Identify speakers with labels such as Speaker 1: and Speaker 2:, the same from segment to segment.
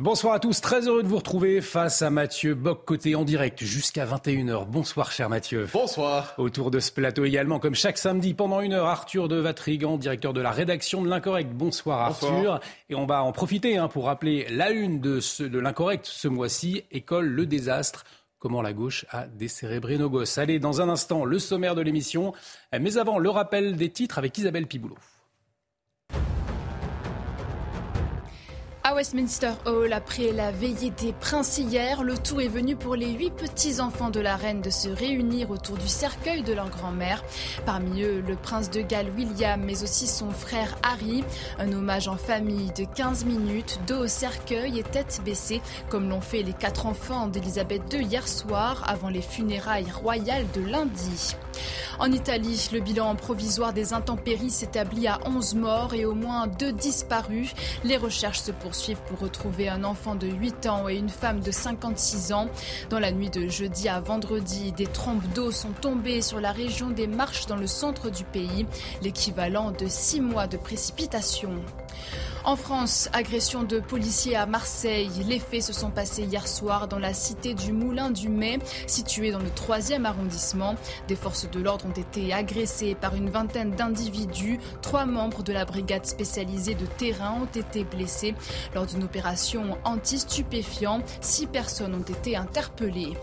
Speaker 1: Bonsoir à tous, très heureux de vous retrouver face à Mathieu Bock-Côté en direct jusqu'à 21h. Bonsoir cher Mathieu.
Speaker 2: Bonsoir.
Speaker 1: Autour de ce plateau également, comme chaque samedi pendant une heure, Arthur de Vatrigan, directeur de la rédaction de l'Incorrect. Bonsoir, Arthur. Et on va en profiter hein, pour rappeler la une de, ce, de l'Incorrect ce mois-ci, École le désastre. Comment la gauche a décérébré nos gosses. Allez, dans un instant, le sommaire de l'émission. Mais avant, le rappel des titres avec Isabelle Piboulot.
Speaker 3: À Westminster Hall, après la veillée des princes hier, le tour est venu pour les huit petits-enfants de la reine de se réunir autour du cercueil de leur grand-mère. Parmi eux, le prince de Galles William, mais aussi son frère Harry. Un hommage en famille de 15 minutes, dos au cercueil et tête baissée, comme l'ont fait les quatre enfants d'Elisabeth II hier soir, avant les funérailles royales de lundi. En Italie, le bilan provisoire des intempéries s'établit à 11 morts et au moins 2 disparus. Les recherches se poursuivent pour retrouver un enfant de 8 ans et une femme de 56 ans. Dans la nuit de jeudi à vendredi, des trompes d'eau sont tombées sur la région des Marches dans le centre du pays, l'équivalent de 6 mois de précipitations. En France, agression de policiers à Marseille. Les faits se sont passés hier soir dans la cité du Moulin du Mai, située dans le 3e arrondissement. Des forces de l'ordre ont été agressées par une vingtaine d'individus. Trois membres de la brigade spécialisée de terrain ont été blessés lors d'une opération anti-stupéfiant. Six personnes ont été interpellées.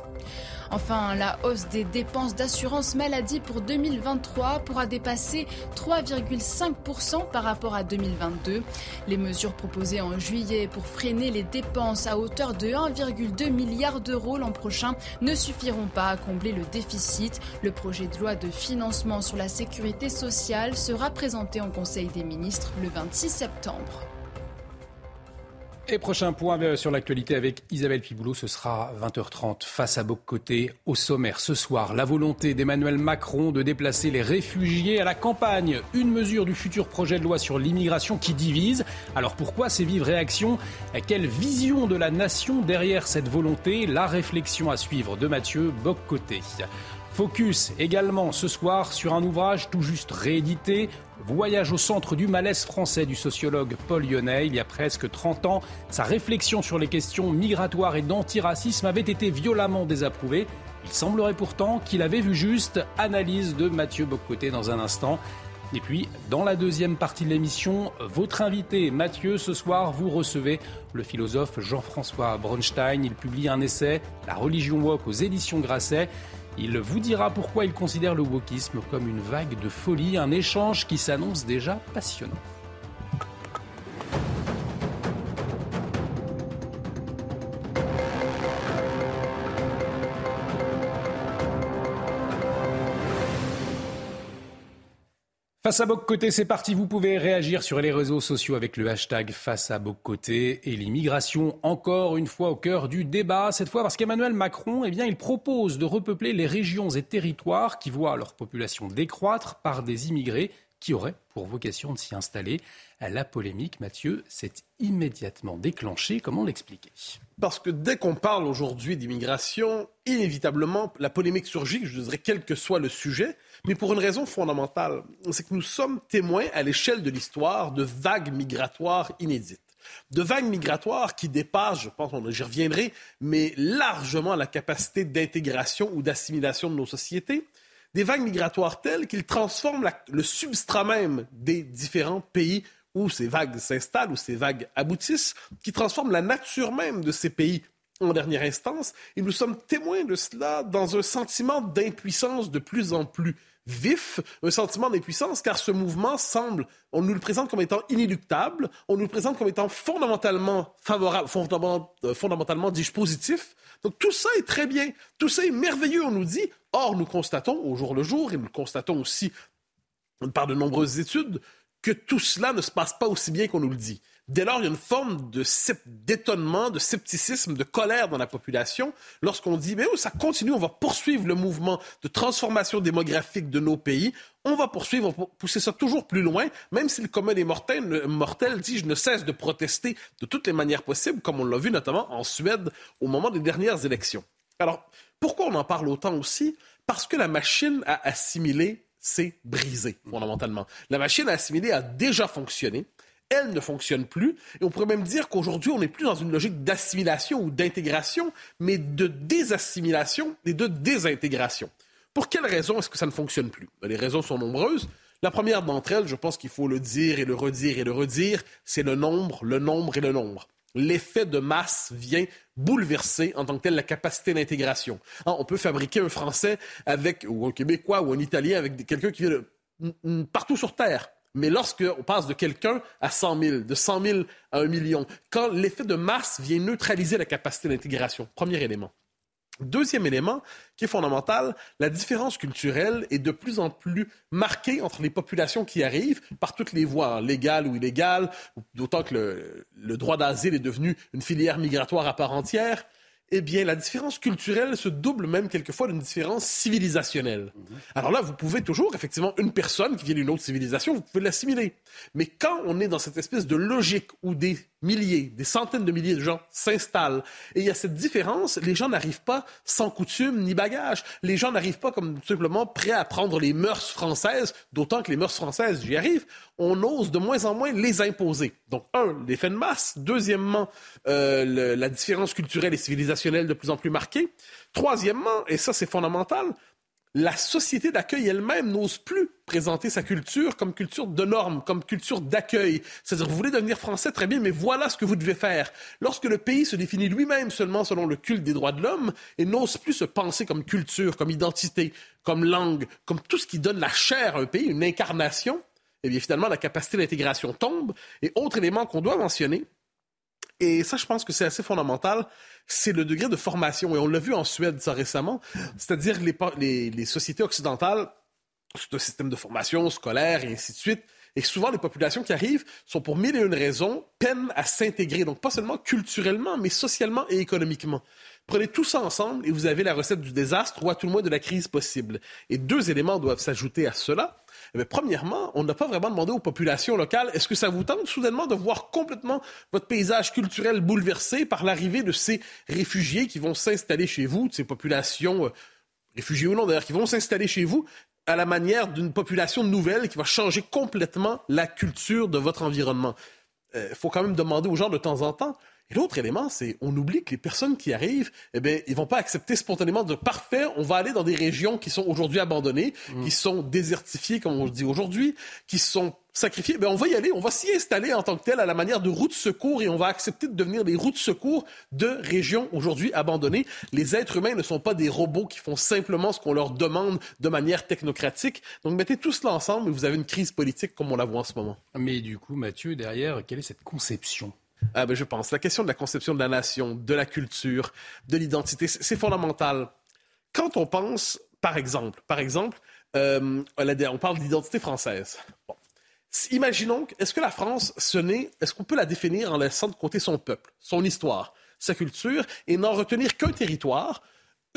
Speaker 3: Enfin, la hausse des dépenses d'assurance maladie pour 2023 pourra dépasser 3,5% par rapport à 2022. Les mesures proposées en juillet pour freiner les dépenses à hauteur de 1,2 milliard d'euros l'an prochain ne suffiront pas à combler le déficit. Le projet de loi de financement sur la sécurité sociale sera présenté en Conseil des ministres le 26 septembre.
Speaker 1: Et prochain point euh, sur l'actualité avec Isabelle Piboulot, ce sera 20h30 face à Boc-Côté au sommaire. Ce soir, la volonté d'Emmanuel Macron de déplacer les réfugiés à la campagne. Une mesure du futur projet de loi sur l'immigration qui divise. Alors pourquoi ces vives réactions? Quelle vision de la nation derrière cette volonté? La réflexion à suivre de Mathieu Boc-Côté. Focus également ce soir sur un ouvrage tout juste réédité, Voyage au centre du malaise français du sociologue Paul Lyonnais. Il y a presque 30 ans, sa réflexion sur les questions migratoires et d'antiracisme avait été violemment désapprouvée. Il semblerait pourtant qu'il avait vu juste. Analyse de Mathieu Boccoté dans un instant. Et puis, dans la deuxième partie de l'émission, votre invité Mathieu, ce soir, vous recevez le philosophe Jean-François Bronstein. Il publie un essai, La religion woke aux éditions Grasset. Il vous dira pourquoi il considère le wokisme comme une vague de folie, un échange qui s'annonce déjà passionnant. Face à Boc Côté, c'est parti. Vous pouvez réagir sur les réseaux sociaux avec le hashtag Face à Boc Côté et l'immigration encore une fois au cœur du débat. Cette fois parce qu'Emmanuel Macron, eh bien, il propose de repeupler les régions et territoires qui voient leur population décroître par des immigrés qui auraient pour vocation de s'y installer. La polémique, Mathieu, s'est immédiatement déclenchée. Comment l'expliquer?
Speaker 2: Parce que dès qu'on parle aujourd'hui d'immigration, inévitablement, la polémique surgit, je dirais, quel que soit le sujet mais pour une raison fondamentale. C'est que nous sommes témoins à l'échelle de l'histoire de vagues migratoires inédites. De vagues migratoires qui dépassent, je pense, j'y reviendrai, mais largement la capacité d'intégration ou d'assimilation de nos sociétés. Des vagues migratoires telles qu'ils transforment le substrat même des différents pays où ces vagues s'installent, où ces vagues aboutissent, qui transforment la nature même de ces pays en dernière instance. Et nous sommes témoins de cela dans un sentiment d'impuissance de plus en plus vif, un sentiment d'impuissance, car ce mouvement semble, on nous le présente comme étant inéluctable, on nous le présente comme étant fondamentalement favorable, euh, fondamentalement, dis-je, positif. Donc tout ça est très bien, tout ça est merveilleux, on nous dit. Or, nous constatons au jour le jour, et nous le constatons aussi par de nombreuses études, que tout cela ne se passe pas aussi bien qu'on nous le dit. Dès lors, il y a une forme d'étonnement, de scepticisme, de colère dans la population lorsqu'on dit, mais oh, ça continue, on va poursuivre le mouvement de transformation démographique de nos pays, on va poursuivre, on va pousser ça toujours plus loin, même si le commun des mortels, dit, je ne cesse de protester de toutes les manières possibles, comme on l'a vu notamment en Suède au moment des dernières élections. Alors, pourquoi on en parle autant aussi? Parce que la machine à assimiler s'est brisée, fondamentalement. La machine à assimiler a déjà fonctionné elle ne fonctionne plus. Et on pourrait même dire qu'aujourd'hui, on n'est plus dans une logique d'assimilation ou d'intégration, mais de désassimilation et de désintégration. Pour quelles raisons est-ce que ça ne fonctionne plus? Ben, les raisons sont nombreuses. La première d'entre elles, je pense qu'il faut le dire et le redire et le redire, c'est le nombre, le nombre et le nombre. L'effet de masse vient bouleverser en tant que tel la capacité d'intégration. Hein, on peut fabriquer un Français avec, ou un Québécois ou un Italien avec quelqu'un qui vient de partout sur Terre. Mais lorsqu'on passe de quelqu'un à 100 000, de 100 000 à 1 million, quand l'effet de masse vient neutraliser la capacité d'intégration, premier élément. Deuxième élément qui est fondamental, la différence culturelle est de plus en plus marquée entre les populations qui arrivent par toutes les voies, légales ou illégales, d'autant que le, le droit d'asile est devenu une filière migratoire à part entière eh bien, la différence culturelle se double même quelquefois d'une différence civilisationnelle. Mhm. Alors là, vous pouvez toujours, effectivement, une personne qui vient d'une autre civilisation, vous pouvez l'assimiler. Mais quand on est dans cette espèce de logique où des milliers, des centaines de milliers de gens s'installent. Et il y a cette différence, les gens n'arrivent pas sans coutume ni bagage. Les gens n'arrivent pas comme simplement prêts à prendre les mœurs françaises, d'autant que les mœurs françaises, j'y arrive, on ose de moins en moins les imposer. Donc, un, l'effet de masse. Deuxièmement, euh, la différence culturelle et civilisationnelle de plus en plus marquée. Troisièmement, et ça c'est fondamental, la société d'accueil elle-même n'ose plus présenter sa culture comme culture de normes, comme culture d'accueil. C'est-à-dire, vous voulez devenir français, très bien, mais voilà ce que vous devez faire. Lorsque le pays se définit lui-même seulement selon le culte des droits de l'homme et n'ose plus se penser comme culture, comme identité, comme langue, comme tout ce qui donne la chair à un pays, une incarnation, eh bien, finalement, la capacité d'intégration tombe. Et autre élément qu'on doit mentionner, et ça, je pense que c'est assez fondamental, c'est le degré de formation. Et on l'a vu en Suède, ça récemment. C'est-à-dire les, les, sociétés occidentales, c'est un système de formation scolaire et ainsi de suite. Et souvent, les populations qui arrivent sont pour mille et une raisons, peinent à s'intégrer. Donc, pas seulement culturellement, mais socialement et économiquement. Prenez tout ça ensemble et vous avez la recette du désastre ou à tout le moins de la crise possible. Et deux éléments doivent s'ajouter à cela. Eh premièrement, on n'a pas vraiment demandé aux populations locales est-ce que ça vous tente soudainement de voir complètement votre paysage culturel bouleversé par l'arrivée de ces réfugiés qui vont s'installer chez vous, de ces populations, euh, réfugiés ou non d'ailleurs, qui vont s'installer chez vous à la manière d'une population nouvelle qui va changer complètement la culture de votre environnement? Il euh, faut quand même demander aux gens de temps en temps et l'autre élément, c'est on oublie que les personnes qui arrivent, eh bien, ils vont pas accepter spontanément de parfait. On va aller dans des régions qui sont aujourd'hui abandonnées, mm. qui sont désertifiées, comme on le dit aujourd'hui, qui sont sacrifiées. Ben, on va y aller, on va s'y installer en tant que tel à la manière de routes de secours et on va accepter de devenir des routes de secours de régions aujourd'hui abandonnées. Les êtres humains ne sont pas des robots qui font simplement ce qu'on leur demande de manière technocratique. Donc mettez tout cela ensemble et vous avez une crise politique comme on la voit en ce moment.
Speaker 1: Mais du coup, Mathieu, derrière, quelle est cette conception
Speaker 2: ah ben, je pense. La question de la conception de la nation, de la culture, de l'identité, c'est fondamental. Quand on pense, par exemple, par exemple, euh, on parle d'identité française. Imaginons, est-ce que la France, ce n'est, est-ce qu'on peut la définir en laissant de côté son peuple, son histoire, sa culture, et n'en retenir qu'un territoire,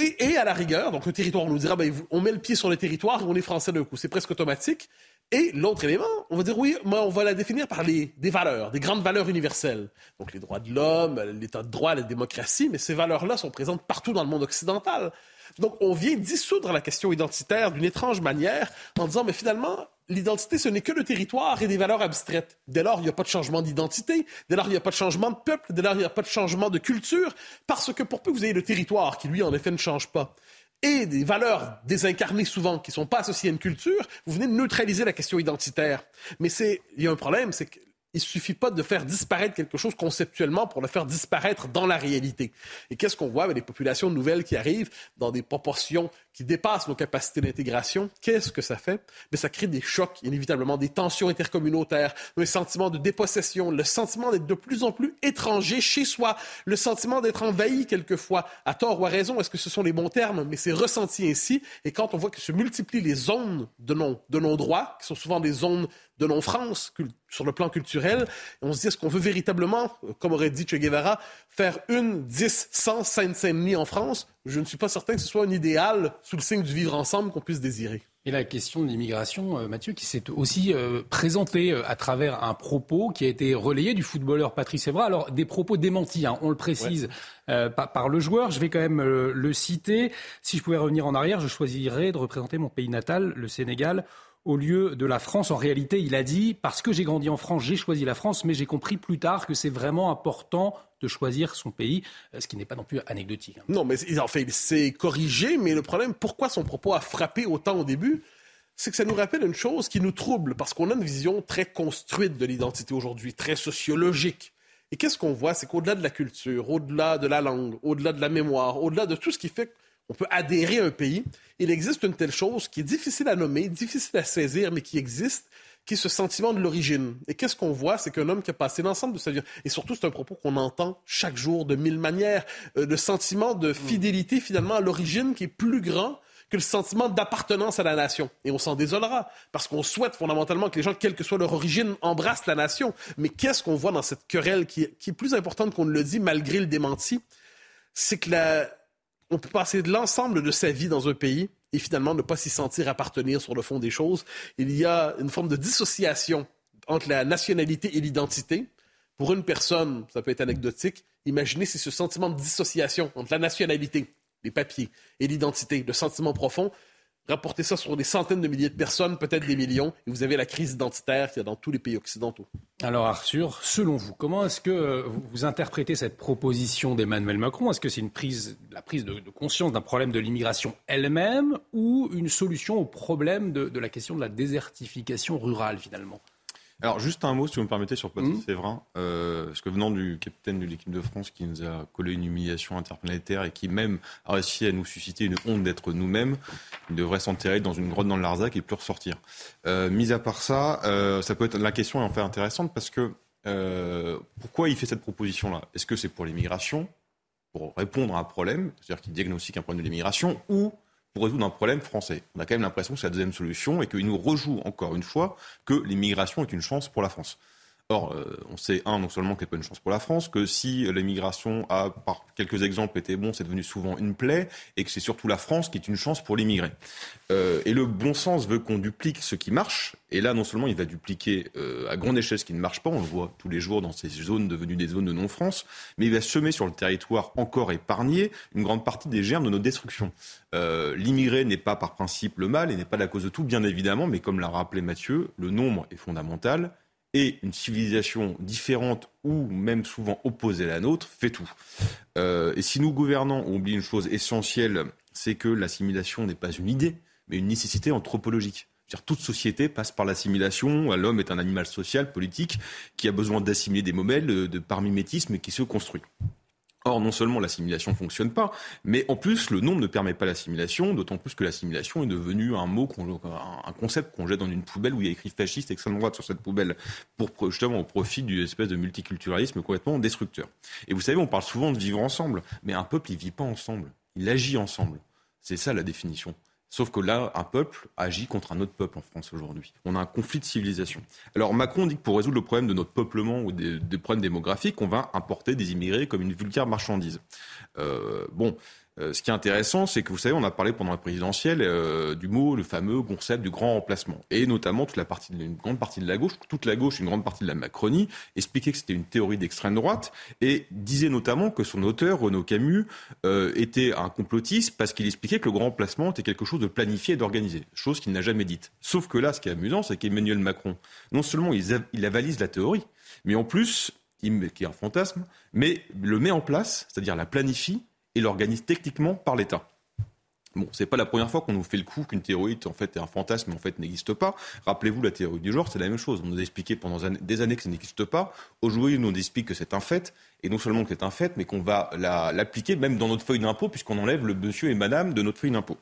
Speaker 2: et, à la rigueur, donc un territoire, on nous dira, ben, on met le pied sur le territoire et on est français d'un coup. C'est presque automatique. Et l'autre élément, on va dire oui, mais on va la définir par les, des valeurs, des grandes valeurs universelles. Donc les droits de l'homme, l'état de droit, la démocratie, mais ces valeurs-là sont présentes partout dans le monde occidental. Donc on vient dissoudre la question identitaire d'une étrange manière en disant, mais finalement, l'identité, ce n'est que le territoire et des valeurs abstraites. Dès lors, il n'y a pas de changement d'identité, dès lors, il n'y a pas de changement de peuple, dès lors, il n'y a pas de changement de culture, parce que pour peu vous ayez le territoire qui, lui, en effet, ne change pas, et des valeurs désincarnées souvent qui ne sont pas associées à une culture, vous venez de neutraliser la question identitaire. Mais il y a un problème, c'est que il suffit pas de faire disparaître quelque chose conceptuellement pour le faire disparaître dans la réalité. Et qu'est-ce qu'on voit avec les populations nouvelles qui arrivent dans des proportions qui dépassent nos capacités d'intégration? Qu'est-ce que ça fait? Mais ça crée des chocs, inévitablement, des tensions intercommunautaires, un sentiment de dépossession, le sentiment d'être de plus en plus étranger chez soi, le sentiment d'être envahi quelquefois, à tort ou à raison. Est-ce que ce sont les bons termes? Mais c'est ressenti ainsi. Et quand on voit que se multiplient les zones de non-droit, qui sont souvent des zones non France sur le plan culturel. Et on se dit, est-ce qu'on veut véritablement, comme aurait dit Che Guevara, faire une, dix, cent Seine-Saint-Denis en France? Je ne suis pas certain que ce soit un idéal sous le signe du vivre ensemble qu'on puisse désirer.
Speaker 1: Et la question de l'immigration, euh, Mathieu, qui s'est aussi euh, présentée euh, à travers un propos qui a été relayé du footballeur Patrice Evra. Alors, des propos démentis, hein, on le précise, par, le joueur. Je vais quand même le citer. Si je pouvais revenir en arrière, je choisirais de représenter mon pays natal, le Sénégal, au lieu de la France. En réalité, il a dit, parce que j'ai grandi en France, j'ai choisi la France, mais j'ai compris plus tard que c'est vraiment important de choisir son pays, ce qui n'est pas non plus anecdotique. Hein.
Speaker 2: Non, mais en fait, c'est corrigé, mais le problème, pourquoi son propos a frappé autant au début c'est que ça nous rappelle une chose qui nous trouble, parce qu'on a une vision très construite de l'identité aujourd'hui, très sociologique. Et qu'est-ce qu'on voit? C'est qu'au-delà de la culture, au-delà de la langue, au-delà de la mémoire, au-delà de tout ce qui fait on peut adhérer à un pays. Il existe une telle chose qui est difficile à nommer, difficile à saisir, mais qui existe, qui est ce sentiment de l'origine. Et qu'est-ce qu'on voit? C'est qu'un homme qui a passé l'ensemble de sa vie, et surtout c'est un propos qu'on entend chaque jour de mille manières, euh, le sentiment de fidélité finalement à l'origine qui est plus grand que le sentiment d'appartenance à la nation. Et on s'en désolera, parce qu'on souhaite fondamentalement que les gens, quelle que soit leur origine, embrassent la nation. Mais qu'est-ce qu'on voit dans cette querelle qui est plus importante qu'on ne le dit malgré le démenti? C'est que la, on peut passer de l'ensemble de sa vie dans un pays et finalement ne pas s'y sentir appartenir sur le fond des choses. Il y a une forme de dissociation entre la nationalité et l'identité. Pour une personne, ça peut être anecdotique, imaginez si ce sentiment de dissociation entre la nationalité, les papiers, et l'identité, le sentiment profond, Rapportez ça sur des centaines de milliers de personnes, peut-être des millions, et vous avez la crise identitaire qu'il y a dans tous les pays occidentaux.
Speaker 1: Alors Arthur, selon vous, comment est-ce que euh, vous interprétez cette proposition d'Emmanuel Macron? Est-ce que c'est une prise, la prise de, conscience d'un problème de l'immigration elle-même ou une solution au problème de la question de la désertification rurale finalement?
Speaker 4: Alors, juste un mot, si vous me permettez, sur Patrice mmh. Séverin. Euh, parce que venant du capitaine de l'équipe de France qui nous a collé une humiliation interplanétaire et qui même a réussi à nous susciter une honte d'être nous-mêmes, il devrait s'enterrer dans une grotte dans le Larzac et plus ressortir. Euh, mis à part ça, euh, ça peut être la question est en fait intéressante parce que euh, pourquoi il fait cette proposition-là? Est-ce que c'est pour l'immigration, pour répondre à un problème, c'est-à-dire qu'il diagnostique un problème de l'immigration, ou pour résoudre un problème français. On a quand même l'impression que c'est la deuxième solution et qu'il nous rejoue encore une fois que l'immigration est une chance pour la France. Or, euh, on sait, un, non seulement qu'elle n'est pas une chance pour la France, que si l'immigration a, par quelques exemples, été bon, c'est devenu souvent une plaie, et que c'est surtout la France qui est une chance pour l'immigré. Euh, et le bon sens veut qu'on duplique ce qui marche, et là, non seulement il va dupliquer euh, à grande échelle ce qui ne marche pas, on le voit tous les jours dans ces zones devenues des zones de non-France, mais il va semer sur le territoire encore épargné une grande partie des germes de nos destructions. L'immigré n'est pas par principe le mal et n'est pas la cause de tout, bien évidemment, mais comme l'a rappelé Mathieu, le nombre est fondamental et une civilisation différente ou même souvent opposée à la nôtre fait tout. Euh, et si nous gouvernants on oublie une chose essentielle, c'est que l'assimilation n'est pas une idée, mais une nécessité anthropologique. -dire, toute société passe par l'assimilation. L'homme est un animal social, politique, qui a besoin d'assimiler des modèles, de, par mimétisme, qui se construit. Or, non seulement l'assimilation ne fonctionne pas, mais en plus, le nombre ne permet pas l'assimilation, d'autant plus que l'assimilation est devenue un mot, un concept qu'on jette dans une poubelle où il y a écrit fasciste extrême droite sur cette poubelle, pour justement au profit d'une espèce de multiculturalisme complètement destructeur. Et vous savez, on parle souvent de vivre ensemble, mais un peuple, il vit pas ensemble, il agit ensemble. C'est ça la définition. Sauf que là, un peuple agit contre un autre peuple en France aujourd'hui. On a un conflit de civilisation. Alors Macron dit que pour résoudre le problème de notre peuplement ou des, problèmes démographiques, on va importer des immigrés comme une vulgaire marchandise. Euh, bon, euh, ce qui est intéressant, c'est que vous savez, on a parlé pendant la présidentielle euh, du mot, le fameux concept du grand remplacement, et notamment toute la partie, une grande partie de la gauche, toute la gauche, une grande partie de la Macronie, expliquait que c'était une théorie d'extrême droite et disait notamment que son auteur, Renaud Camus, euh, était un complotiste parce qu'il expliquait que le grand remplacement était quelque chose de planifié et d'organisé, chose qu'il n'a jamais dite. Sauf que là, ce qui est amusant, c'est qu'Emmanuel Macron, non seulement il, avalise la théorie, mais en plus, qui est un fantasme, mais le met en place, c'est-à-dire la planifie et l'organise techniquement par l'État. Bon, c'est pas la première fois qu'on nous fait le coup qu'une théorie en fait est un fantasme, en fait n'existe pas. Rappelez-vous la théorie du genre, c'est la même chose. On nous a expliqué pendant des années que ça n'existe pas. Aujourd'hui, on nous explique que c'est un fait, et non seulement que c'est un fait, mais qu'on va l'appliquer même dans notre feuille d'impôt, puisqu'on enlève le monsieur et madame de notre feuille d'impôt.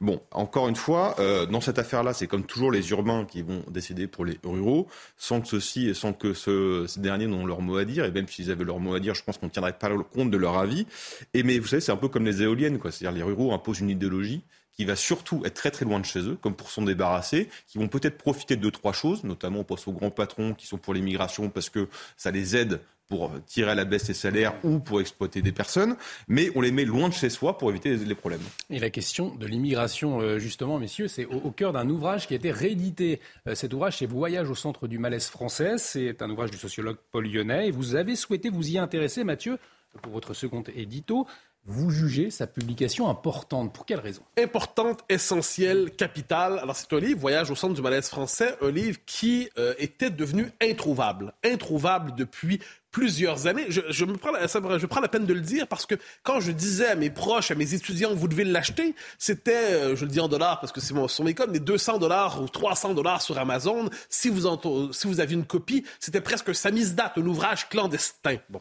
Speaker 4: Bon, encore une fois, euh, dans cette affaire-là, c'est comme toujours les urbains qui vont décider pour les ruraux, sans que ceux-ci et sans que ce, ces derniers n'ont leur mot à dire, et même s'ils avaient leur mot à dire, je pense qu'on ne tiendrait pas compte de leur avis. Et mais vous savez, c'est un peu comme les éoliennes, quoi. C'est-à-dire les ruraux imposent une idéologie qui va surtout être très très loin de chez eux, comme pour s'en débarrasser, qui vont peut-être profiter de deux, trois choses, notamment on pense aux grands patrons qui sont pour l'immigration parce que ça les aide pour tirer à la baisse les salaires ou pour exploiter des personnes, mais on les met loin de chez soi pour éviter les, problèmes.
Speaker 1: Et la question de l'immigration, euh, justement, messieurs, c'est au, cœur d'un ouvrage qui a été réédité. Euh, cet ouvrage, c'est Voyage au centre du malaise français. C'est un ouvrage du sociologue Paul Lyonnais. Et vous avez souhaité vous y intéresser, Mathieu, pour votre second édito vous jugez sa publication importante. Pour quelle raison?
Speaker 2: Importante, essentielle, capitale. Alors, c'est un livre, Voyage au centre du malaise français, un livre qui euh, était devenu introuvable. Introuvable depuis plusieurs années. Je, me prends la, je prends la peine de le dire parce que quand je disais à mes proches, à mes étudiants, vous devez l'acheter, c'était, euh, je le dis en dollars parce que c'est mon, sur mes codes, mais 200 dollars ou 300 dollars sur Amazon. Si vous, si vous aviez une copie, c'était presque un samizdat, un ouvrage clandestin. Bon.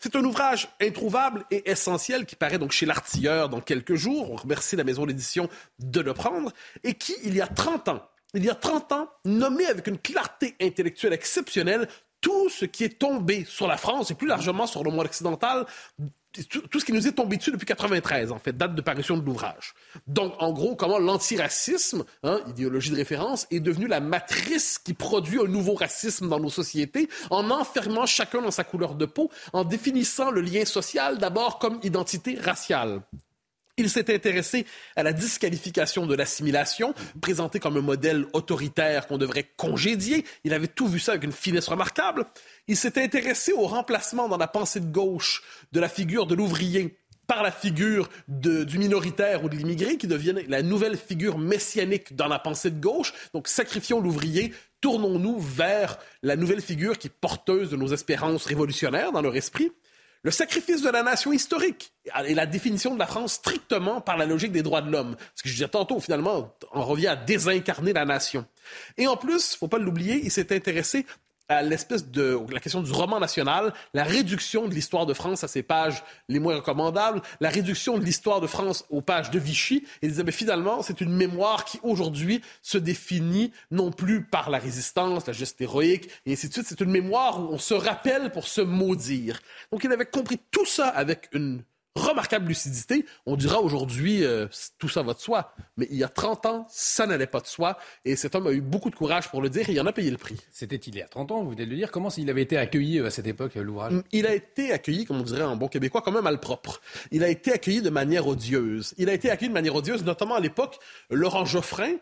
Speaker 2: C'est un ouvrage introuvable et essentiel qui paraît donc chez l'artilleur dans quelques jours. On remercie la maison d'édition de le prendre et qui, il y a 30 ans, il y a 30 ans, nommé avec une clarté intellectuelle exceptionnelle tout ce qui est tombé sur la France et plus largement sur le monde occidental tout, ce qui nous est tombé dessus depuis 93, en fait, date de parution de l'ouvrage. Donc, en gros, comment l'antiracisme, hein, idéologie de référence, est devenu la matrice qui produit un nouveau racisme dans nos sociétés, en enfermant chacun dans sa couleur de peau, en définissant le lien social d'abord comme identité raciale. Il s'est intéressé à la disqualification de l'assimilation, présenté comme un modèle autoritaire qu'on devrait congédier. Il avait tout vu ça avec une finesse remarquable. Il s'est intéressé au remplacement dans la pensée de gauche de la figure de l'ouvrier par la figure du minoritaire ou de l'immigré, qui devient la nouvelle figure messianique dans la pensée de gauche. Donc, sacrifions l'ouvrier, tournons-nous vers la nouvelle figure qui est porteuse de nos espérances révolutionnaires dans leur esprit le sacrifice de la nation historique et la définition de la France strictement par la logique des droits de l'homme. Ce que je disais tantôt, finalement, on revient à désincarner la nation. Et en plus, faut pas l'oublier, il s'est intéressé l'espèce de la question du roman national, la réduction de l'histoire de France à ses pages les moins recommandables, la réduction de l'histoire de France aux pages de Vichy, et disait mais finalement c'est une mémoire qui aujourd'hui se définit non plus par la résistance, la geste héroïque et ainsi de suite. C'est une mémoire où on se rappelle pour se maudire. Donc il avait compris tout ça avec une remarquable lucidité. On dira aujourd'hui, euh, tout ça va de soi. Mais il y a 30 ans, ça n'allait pas de soi. Et cet homme a eu beaucoup de courage pour le dire et il en a payé le prix.
Speaker 1: C'était il y a 30 ans, vous venez de le dire. Comment il avait été accueilli euh, à cette époque, euh, l'ouvrage?
Speaker 2: Il a été accueilli, comme on dirait en bon québécois, quand même malpropre. Il a été accueilli de manière odieuse. Il a été accueilli de manière odieuse, notamment à l'époque, Laurent Geoffrin,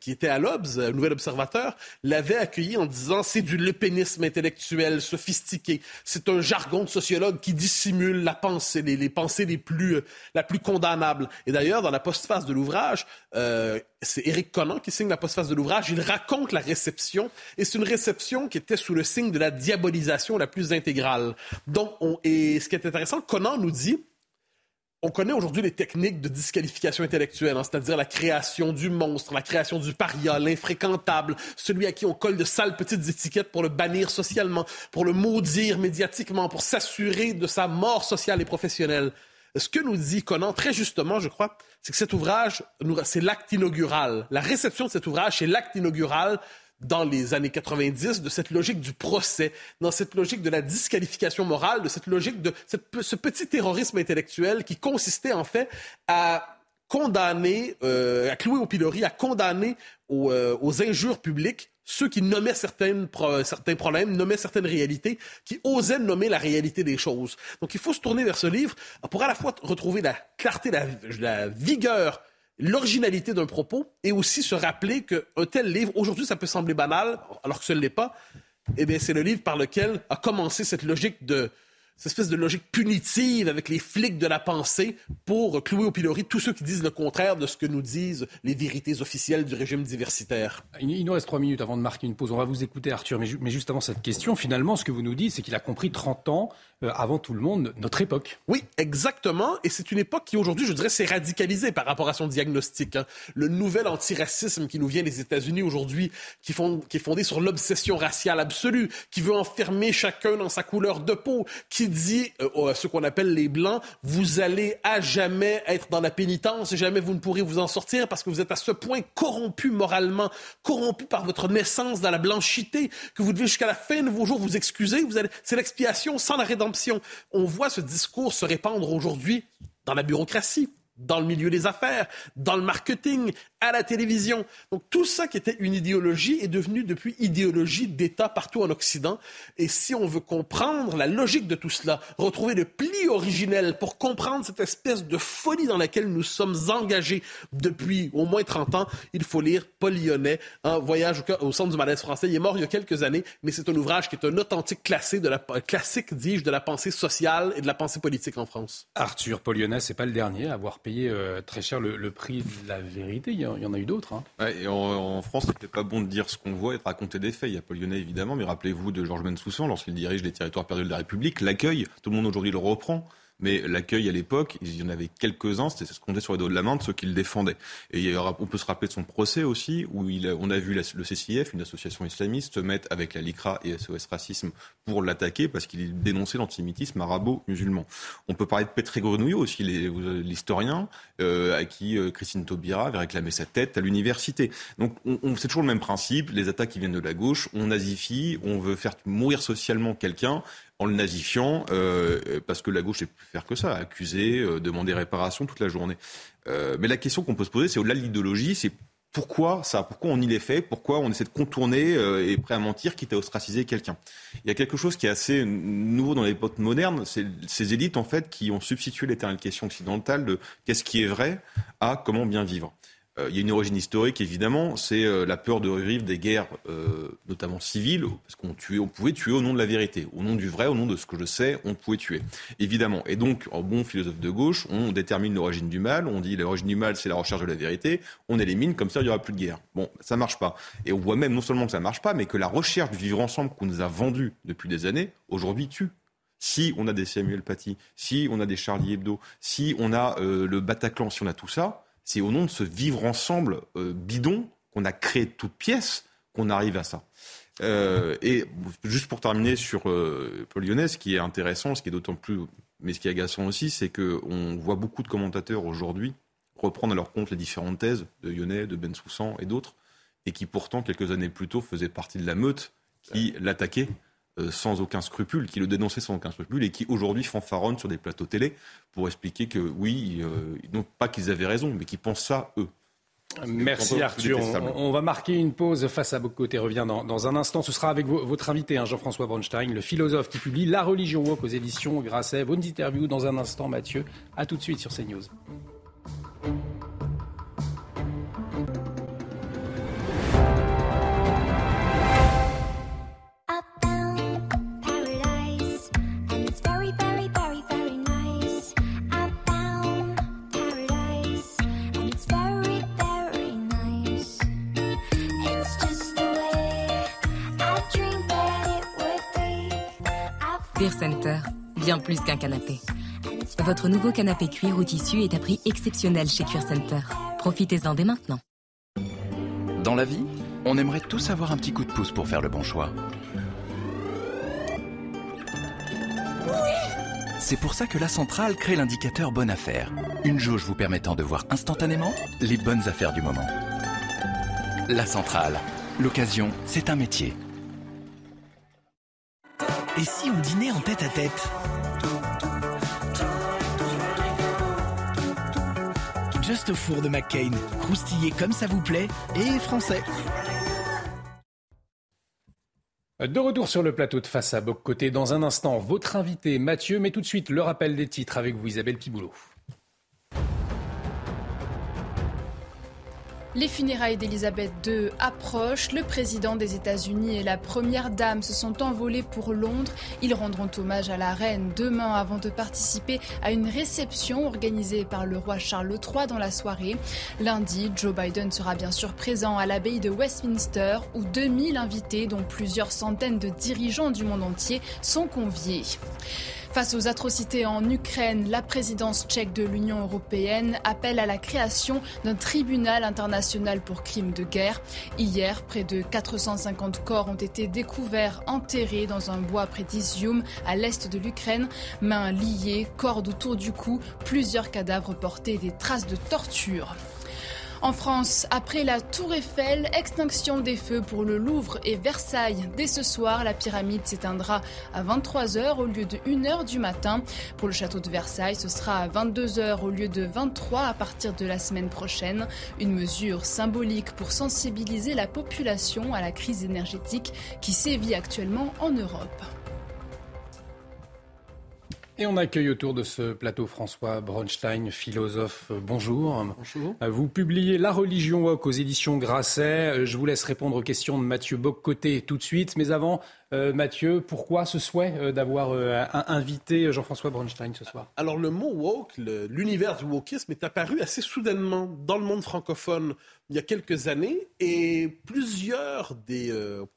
Speaker 2: qui était à l'Obs, Nouvel Observateur, l'avait accueilli en disant c'est du lépénisme intellectuel sophistiqué. C'est un jargon de sociologue qui dissimule la pensée les, pensées les plus, euh, la plus condamnable. Et d'ailleurs, dans la postface de l'ouvrage, euh, c'est Éric Conan qui signe la postface de l'ouvrage. Il raconte la réception, et c'est une réception qui était sous le signe de la diabolisation la plus intégrale. Donc, on, et ce qui est intéressant, Conan nous dit on connaît aujourd'hui les techniques de disqualification intellectuelle, hein, c'est-à-dire la création du monstre, la création du paria, l'infréquentable, celui à qui on colle de sales petites étiquettes pour le bannir socialement, pour le maudire médiatiquement, pour s'assurer de sa mort sociale et professionnelle. Ce que nous dit Conan, très justement, je crois, c'est que cet ouvrage, c'est l'acte inaugural. La réception de cet ouvrage, c'est l'acte inaugural dans les années 90 de cette logique du procès, dans cette logique de la disqualification morale, de cette logique de ce petit terrorisme intellectuel qui consistait en fait à condamner, euh, à clouer au pilori, à condamner euh, aux, injures publiques ceux qui nommaient certains problèmes, nommaient certaines réalités, qui osaient nommer la réalité des choses. Donc il faut se tourner vers ce livre pour à la fois retrouver la clarté, la vigueur l'originalité d'un propos et aussi se rappeler qu'un tel livre, aujourd'hui ça peut sembler banal, alors que ce ne l'est pas, eh bien c'est le livre par lequel a commencé cette logique de, cette espèce de logique punitive avec les flics de la pensée pour clouer au pilori tous ceux qui disent le contraire de ce que nous disent les vérités officielles du régime diversitaire.
Speaker 1: Il nous reste trois minutes avant de marquer une pause. On va vous écouter, Arthur. Mais, mais juste avant cette question, finalement, ce que vous nous dites, c'est qu'il a compris 30 ans euh, avant tout le monde notre époque.
Speaker 2: Oui, exactement. Et c'est une époque qui, aujourd'hui, je dirais, s'est radicalisée par rapport à son diagnostic. Hein. Le nouvel antiracisme qui nous vient des États-Unis aujourd'hui, qui, qui est fondé sur l'obsession raciale absolue, qui veut enfermer chacun dans sa couleur de peau, qui dit euh, à ce qu'on appelle les Blancs, vous allez à jamais être dans la pénitence jamais vous ne pourrez vous en sortir parce que vous êtes à ce point corrompu moralement, corrompu par votre naissance dans la blanchité, que vous devez jusqu'à la fin de vos jours vous excuser. C'est l'expiation sans la rédemption on voit ce discours se répandre aujourd'hui dans la bureaucratie, dans le milieu des affaires, dans le marketing, à la télévision. Donc tout ça qui était une idéologie est devenu depuis idéologie d'État partout en Occident. Et si on veut comprendre la logique de tout cela, retrouver le pli originel pour comprendre cette espèce de folie dans laquelle nous sommes engagés depuis au moins 30 ans, il faut lire Paul Lyonnais, Un voyage au, centre du malaise français. Il est mort il y a quelques années, mais c'est un ouvrage qui est un authentique classique, de la, classique dis-je, de la pensée sociale et de la pensée politique en France.
Speaker 1: Arthur Paul Lyonnais, c'est pas le dernier à avoir payé euh, très cher le, prix de la vérité. En a eu d'autres. Hein.
Speaker 4: et en, France, c'était pas bon de dire ce qu'on voit et de raconter des faits. Il y a Paul Lyonnais, évidemment, mais rappelez-vous de Georges Bensoussan lorsqu'il dirige les territoires perdus de la République. L'accueil, tout le monde aujourd'hui le reprend. Mais l'accueil à l'époque, il y en avait quelques-uns, c'était ce qu'on sur les dos de la main de ceux qui le défendaient. Et on peut se rappeler de son procès aussi, où il on a vu le CCIF, une association islamiste, se mettre avec la LICRA et SOS Racisme pour l'attaquer parce qu'il dénonçait l'antisémitisme arabo-musulman. On peut parler de Petré Grenouillot aussi, l'historien, euh, à qui euh, Christine Taubira avait réclamé sa tête à l'université. Donc on, c'est toujours le même principe, les attaques qui viennent de la gauche, on nazifie, on veut faire mourir socialement quelqu'un, en le nazifiant, euh, parce que la gauche est plus faire que ça, accuser, euh, demander réparation toute la journée. Euh, mais la question qu'on peut se poser, c'est au-delà de l'idéologie, c'est pourquoi ça Pourquoi on y les fait Pourquoi on essaie de contourner et prêt à mentir, quitte à ostraciser quelqu'un Il y a quelque chose qui est assez nouveau dans l'époque moderne, c'est ces élites en fait qui ont substitué l'éternelle question occidentale de qu'est-ce qui est vrai à comment bien vivre. Euh, il y a une origine historique, évidemment, c'est euh, la peur de revivre des guerres, euh, notamment civiles, parce qu'on on pouvait tuer au nom de la vérité, au nom du vrai, au nom de ce que je sais, on pouvait tuer, évidemment. Et donc, en bon philosophe de gauche, on détermine l'origine du mal, on dit l'origine du mal, c'est la recherche de la vérité, on élimine, comme ça, il n'y aura plus de guerre. Bon, ça marche pas. Et on voit même non seulement que ça marche pas, mais que la recherche du vivre ensemble qu'on nous a vendu depuis des années, aujourd'hui tue si on a des Samuel Paty, si on a des Charlie Hebdo, si on a le Bataclan, si on a tout ça, c'est au nom de ce vivre ensemble euh, bidon qu'on a créé toute pièce qu'on arrive à ça. Euh, et juste pour terminer sur euh, Paul Lyonnais, ce qui est intéressant, ce qui est d'autant plus, mais ce qui est agaçant aussi, c'est qu'on voit beaucoup de commentateurs aujourd'hui reprendre à leur compte les différentes thèses de Lyonnais, de Bensoussan et d'autres, et qui pourtant, quelques années plus tôt, faisaient partie de la meute qui l'attaquait euh, sans aucun scrupule, qui le dénonçait sans aucun scrupule et qui aujourd'hui fanfaronnent sur des plateaux télé pour expliquer que oui, euh, non pas qu'ils avaient raison, mais qu'ils pensent ça eux.
Speaker 1: Merci Arthur. On, va marquer une pause face à Bocoté revient dans, un instant. Ce sera avec votre invité, hein, Jean-François Bronstein, le philosophe qui publie La religion woke aux éditions Grasset. Vos interviews dans un instant, Mathieu. À tout de suite sur CNews.
Speaker 5: Plus qu'un canapé. Votre nouveau canapé cuir ou tissu est à prix exceptionnel chez Cuir Center. Profitez-en dès maintenant.
Speaker 6: Dans la vie, on aimerait tous avoir un petit coup de pouce pour faire le bon choix. C'est pour ça que la centrale crée l'indicateur Bonne Affaire, une jauge vous permettant de voir instantanément les bonnes affaires du moment. La centrale, l'occasion, c'est un métier.
Speaker 7: Et si on dînait en tête à tête Just au four de McCain, croustillé comme ça vous plaît et français.
Speaker 1: De retour sur le plateau de face à Boc Côté dans un instant, votre invité Mathieu, mais tout de suite le rappel des titres avec vous Isabelle Piboulot.
Speaker 3: Les funérailles d'Elisabeth II approchent. Le président des États-Unis et la première dame se sont envolés pour Londres. Ils rendront hommage à la reine demain avant de participer à une réception organisée par le roi Charles III dans la soirée. Lundi, Joe Biden sera bien sûr présent à l'abbaye de Westminster où 2000 invités, dont plusieurs centaines de dirigeants du monde entier, sont conviés. Face aux atrocités en Ukraine, la présidence tchèque de l'Union européenne appelle à la création d'un tribunal international pour crimes de guerre. Hier, près de 450 corps ont été découverts enterrés dans un bois près d'Izium, à l'est de l'Ukraine. Mains liées, cordes autour du cou, plusieurs cadavres portaient des traces de torture. En France, après la Tour Eiffel, extinction des feux pour le Louvre et Versailles. Dès ce soir, la pyramide s'éteindra à 23h au lieu de 1h du matin. Pour le château de Versailles, ce sera à 22h au lieu de 23 à partir de la semaine prochaine. Une mesure symbolique pour sensibiliser la population à la crise énergétique qui sévit actuellement en Europe.
Speaker 1: Et on accueille autour de ce plateau François Bronstein, philosophe. Bonjour.
Speaker 8: Bonjour.
Speaker 1: Vous publiez La religion woke aux éditions Grasset. Je vous laisse répondre aux questions de Mathieu Boccoté tout de suite. Mais avant, euh, Mathieu, pourquoi ce souhait euh, d'avoir euh, invité Jean-François Bronstein ce soir?
Speaker 2: Alors le mot woke, l'univers du wokisme est apparu assez soudainement dans le monde francophone il y a quelques années et plusieurs des...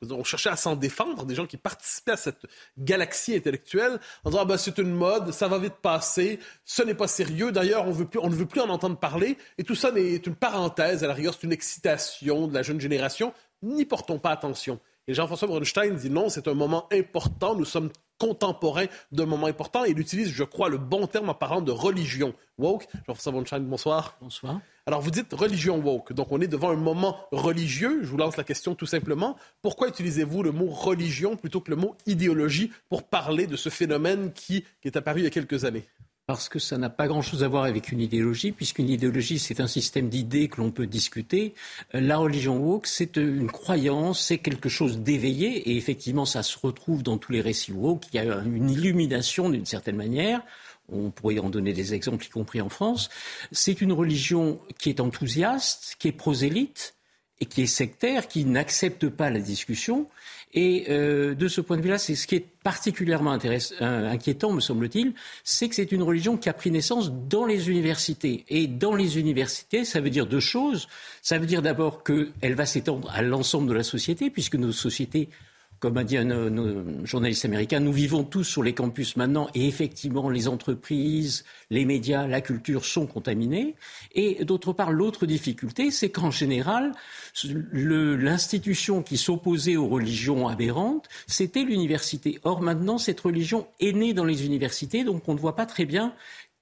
Speaker 2: ont cherché à s'en défendre, des gens qui participaient à cette galaxie intellectuelle en disant ah ben, c'est une mode, ça va vite passer, ce n'est pas sérieux, d'ailleurs on, on ne veut plus en entendre parler et tout ça n'est une parenthèse, à la rigueur c'est une excitation de la jeune génération, n'y portons pas attention. Et Jean-François Brunstein dit non, c'est un moment important, nous sommes contemporains d'un moment important. Et il utilise, je crois, le bon terme en parlant de religion woke. Jean-François Brunstein, bonsoir.
Speaker 8: Bonsoir.
Speaker 2: Alors vous dites religion woke, donc on est devant un moment religieux. Je vous lance la question tout simplement. Pourquoi utilisez-vous le mot religion plutôt que le mot idéologie pour parler de ce phénomène qui, qui est apparu il y a quelques années?
Speaker 8: Parce que ça n'a pas grand-chose à voir avec une idéologie, puisqu'une idéologie, c'est un système d'idées que l'on peut discuter. Euh, la religion woke, c'est une croyance, c'est quelque chose d'éveillé, et effectivement, ça se retrouve dans tous les récits woke. Il y a une illumination d'une certaine manière. On pourrait en donner des exemples, y compris en France. C'est une religion qui est enthousiaste, qui est prosélyte, et qui est sectaire, qui n'accepte pas la discussion. Et euh, de ce point de vue-là, c'est ce qui est particulièrement euh, inquiétant, me semble-t-il, c'est que c'est une religion qui a pris naissance dans les universités. Et dans les universités, ça veut dire deux choses. Ça veut dire d'abord qu'elle va s'étendre à l'ensemble de la société, puisque nos sociétés comme a dit un, journaliste américain, nous vivons tous sur les campus maintenant et effectivement les entreprises, les médias, la culture sont contaminés. Et d'autre part, l'autre difficulté, c'est qu'en général, l'institution qui s'opposait aux religions aberrantes, c'était l'université. Or maintenant, cette religion est née dans les universités, donc on ne voit pas très bien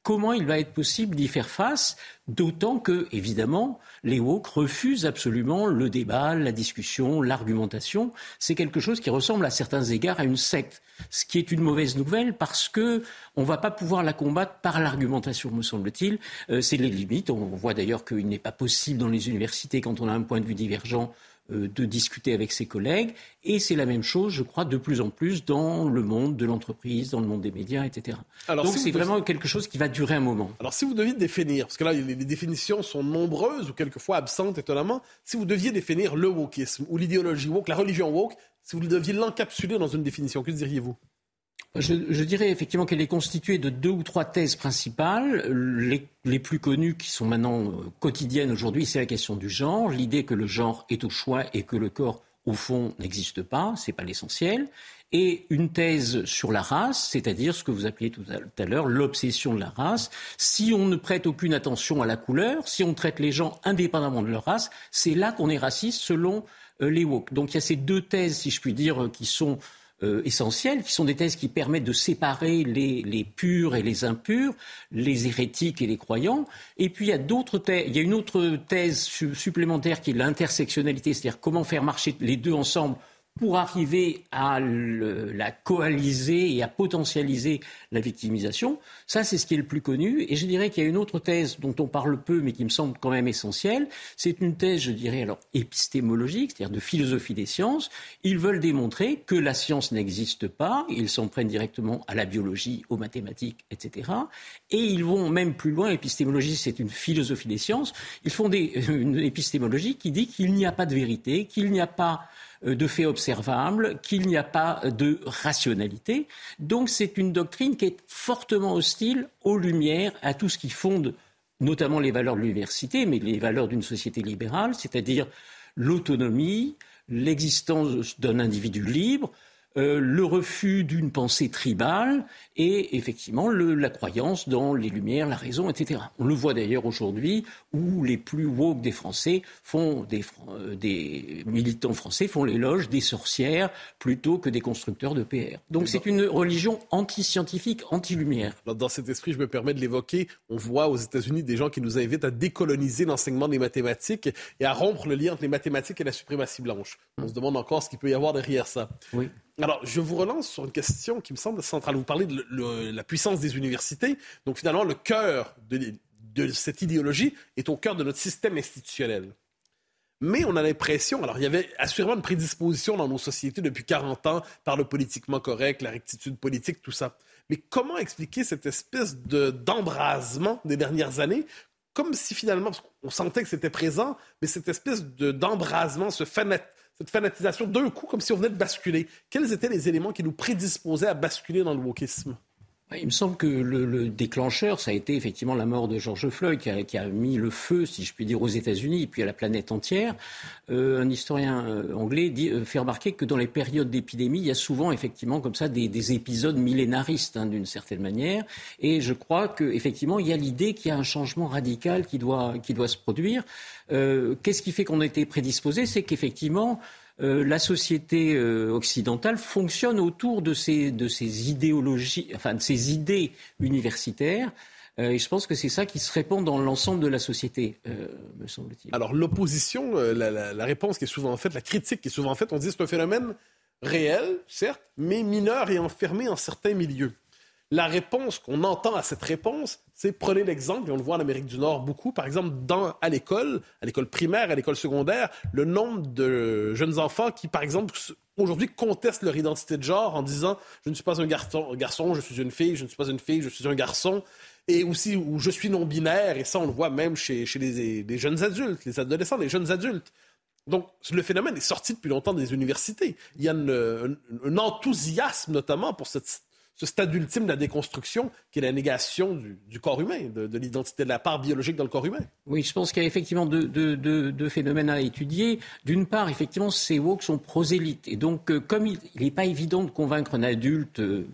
Speaker 8: comment il va être possible d'y faire face, d'autant que, évidemment, les woke refusent absolument le débat, la discussion, l'argumentation. C'est quelque chose qui ressemble à certains égards à une secte, ce qui est une mauvaise nouvelle parce que on va pas pouvoir la combattre par l'argumentation, me semble-t-il. Euh, c'est les limites. On voit d'ailleurs qu'il n'est pas possible dans les universités, quand on a un point de vue divergent, de discuter avec ses collègues. Et c'est la même chose, je crois, de plus en plus dans le monde de l'entreprise, dans le monde des médias, etc. Donc c'est vraiment quelque chose qui va durer un moment.
Speaker 2: Alors si vous deviez définir, parce que là les, définitions sont nombreuses ou quelquefois absentes étonnamment, si vous deviez définir le wokisme ou l'idéologie woke, la religion woke, si vous deviez l'encapsuler dans une définition, que diriez-vous?
Speaker 8: Je, dirais effectivement qu'elle est constituée de deux ou trois thèses principales. Les, plus connues, qui sont maintenant euh, quotidiennes aujourd'hui, c'est la question du genre, l'idée que le genre est au choix et que le corps, au fond, n'existe pas, c'est pas l'essentiel. Et une thèse sur la race, c'est-à-dire ce que vous appeliez tout à l'heure l'obsession de la race. Si on ne prête aucune attention à la couleur, si on traite les gens indépendamment de leur race, c'est là qu'on est raciste selon euh, les woke. Donc il y a ces deux thèses, si je puis dire, qui sont euh, essentielles, qui sont des thèses qui permettent de séparer les, purs et les impurs, les hérétiques et les croyants. Et puis il y a d'autres thèses, il y a une autre thèse supplémentaire qui est l'intersectionnalité, c'est-à-dire comment faire marcher les deux ensemble pour arriver à la coaliser et à potentialiser la victimisation. Ça, c'est ce qui est le plus connu. Et je dirais qu'il y a une autre thèse dont on parle peu, mais qui me semble quand même essentielle. C'est une thèse, je dirais, alors épistémologique, c'est-à-dire de philosophie des sciences. Ils veulent démontrer que la science n'existe pas. Ils s'en prennent directement à la biologie, aux mathématiques, etc. Et ils vont même plus loin. Épistémologie, c'est une philosophie des sciences. Ils font des, une épistémologie qui dit qu'il n'y a pas de vérité, qu'il n'y a pas de faits observables, qu'il n'y a pas de rationalité. Donc c'est une doctrine qui est fortement hostile aux Lumières, à tout ce qui fonde notamment les valeurs de l'université, mais les valeurs d'une société libérale, c'est-à-dire l'autonomie, l'existence d'un individu libre, euh, le refus d'une pensée tribale et effectivement la croyance dans les lumières, la raison, etc. On le voit d'ailleurs aujourd'hui où les plus woke des Français font des, euh, des militants français font l'éloge des sorcières plutôt que des constructeurs de PR. Donc c'est une religion anti-scientifique, anti-lumière.
Speaker 2: Dans cet esprit, je me permets de l'évoquer. On voit aux États-Unis des gens qui nous invitent à décoloniser l'enseignement des mathématiques et à rompre le lien entre les mathématiques et la suprématie blanche. On se demande encore ce qu'il peut y avoir derrière ça.
Speaker 8: Oui.
Speaker 2: Alors, je vous relance sur une question qui me semble centrale. Vous parlez de la puissance des universités. Donc, finalement, le cœur de, de cette idéologie est au cœur de notre système institutionnel. Mais on a l'impression, alors il y avait assurément une prédisposition dans nos sociétés depuis 40 ans par le politiquement correct, la rectitude politique, tout ça. Mais comment expliquer cette espèce de, d'embrasement des dernières années comme si finalement, on sentait que c'était présent, mais cette espèce de, d'embrasement, ce fanat, cette fanatisation d'un coup, comme si on venait de basculer. Quels étaient les éléments qui nous prédisposaient à basculer dans le wokisme?
Speaker 8: Il me semble que le, déclencheur, ça a été effectivement la mort de George Floyd, qui a, mis le feu, si je puis dire, aux États-Unis et puis à la planète entière. Euh, un historien euh, anglais dit, euh, fait remarquer que dans les périodes d'épidémie, il y a souvent effectivement comme ça des, épisodes millénaristes, hein, d'une certaine manière. Et je crois qu'effectivement, il y a l'idée qu'il y a un changement radical qui doit, qui doit se produire. Qu'est-ce qui fait qu'on a été prédisposé? C'est qu'effectivement, euh, la société euh, occidentale fonctionne autour de ces, de ces idéologies, enfin de ces idées universitaires. Euh, et je pense que c'est ça qui se répand dans l'ensemble de la société, me semble-t-il.
Speaker 2: Alors l'opposition, la, réponse qui est souvent faite, la critique qui est souvent faite, on dit c'est un phénomène réel, certes, mais mineur et enfermé en certains milieux. La réponse qu'on entend à cette réponse, c'est prenez l'exemple, et on le voit en Amérique du Nord beaucoup, par exemple, dans, à l'école, à l'école primaire, à l'école secondaire, le nombre de jeunes enfants qui, par exemple, aujourd'hui contestent leur identité de genre en disant je ne suis pas un garçon, garçon, je suis une fille, je ne suis pas une fille, je suis un garçon, et aussi où je suis non binaire, et ça on le voit même chez, chez les, les jeunes adultes, les adolescents, les jeunes adultes. Donc, le phénomène est sorti depuis longtemps des universités. Il y a un enthousiasme, notamment, pour cette, ce stade ultime de la déconstruction qui est la négation du, corps humain, de, l'identité de la part biologique dans le corps humain.
Speaker 8: Oui, je pense qu'il y a effectivement deux, phénomènes à étudier. D'une part, effectivement, ces woke sont prosélytes. Et donc, euh, comme il n'est pas évident de convaincre un adulte euh,